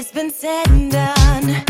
It's been said and done.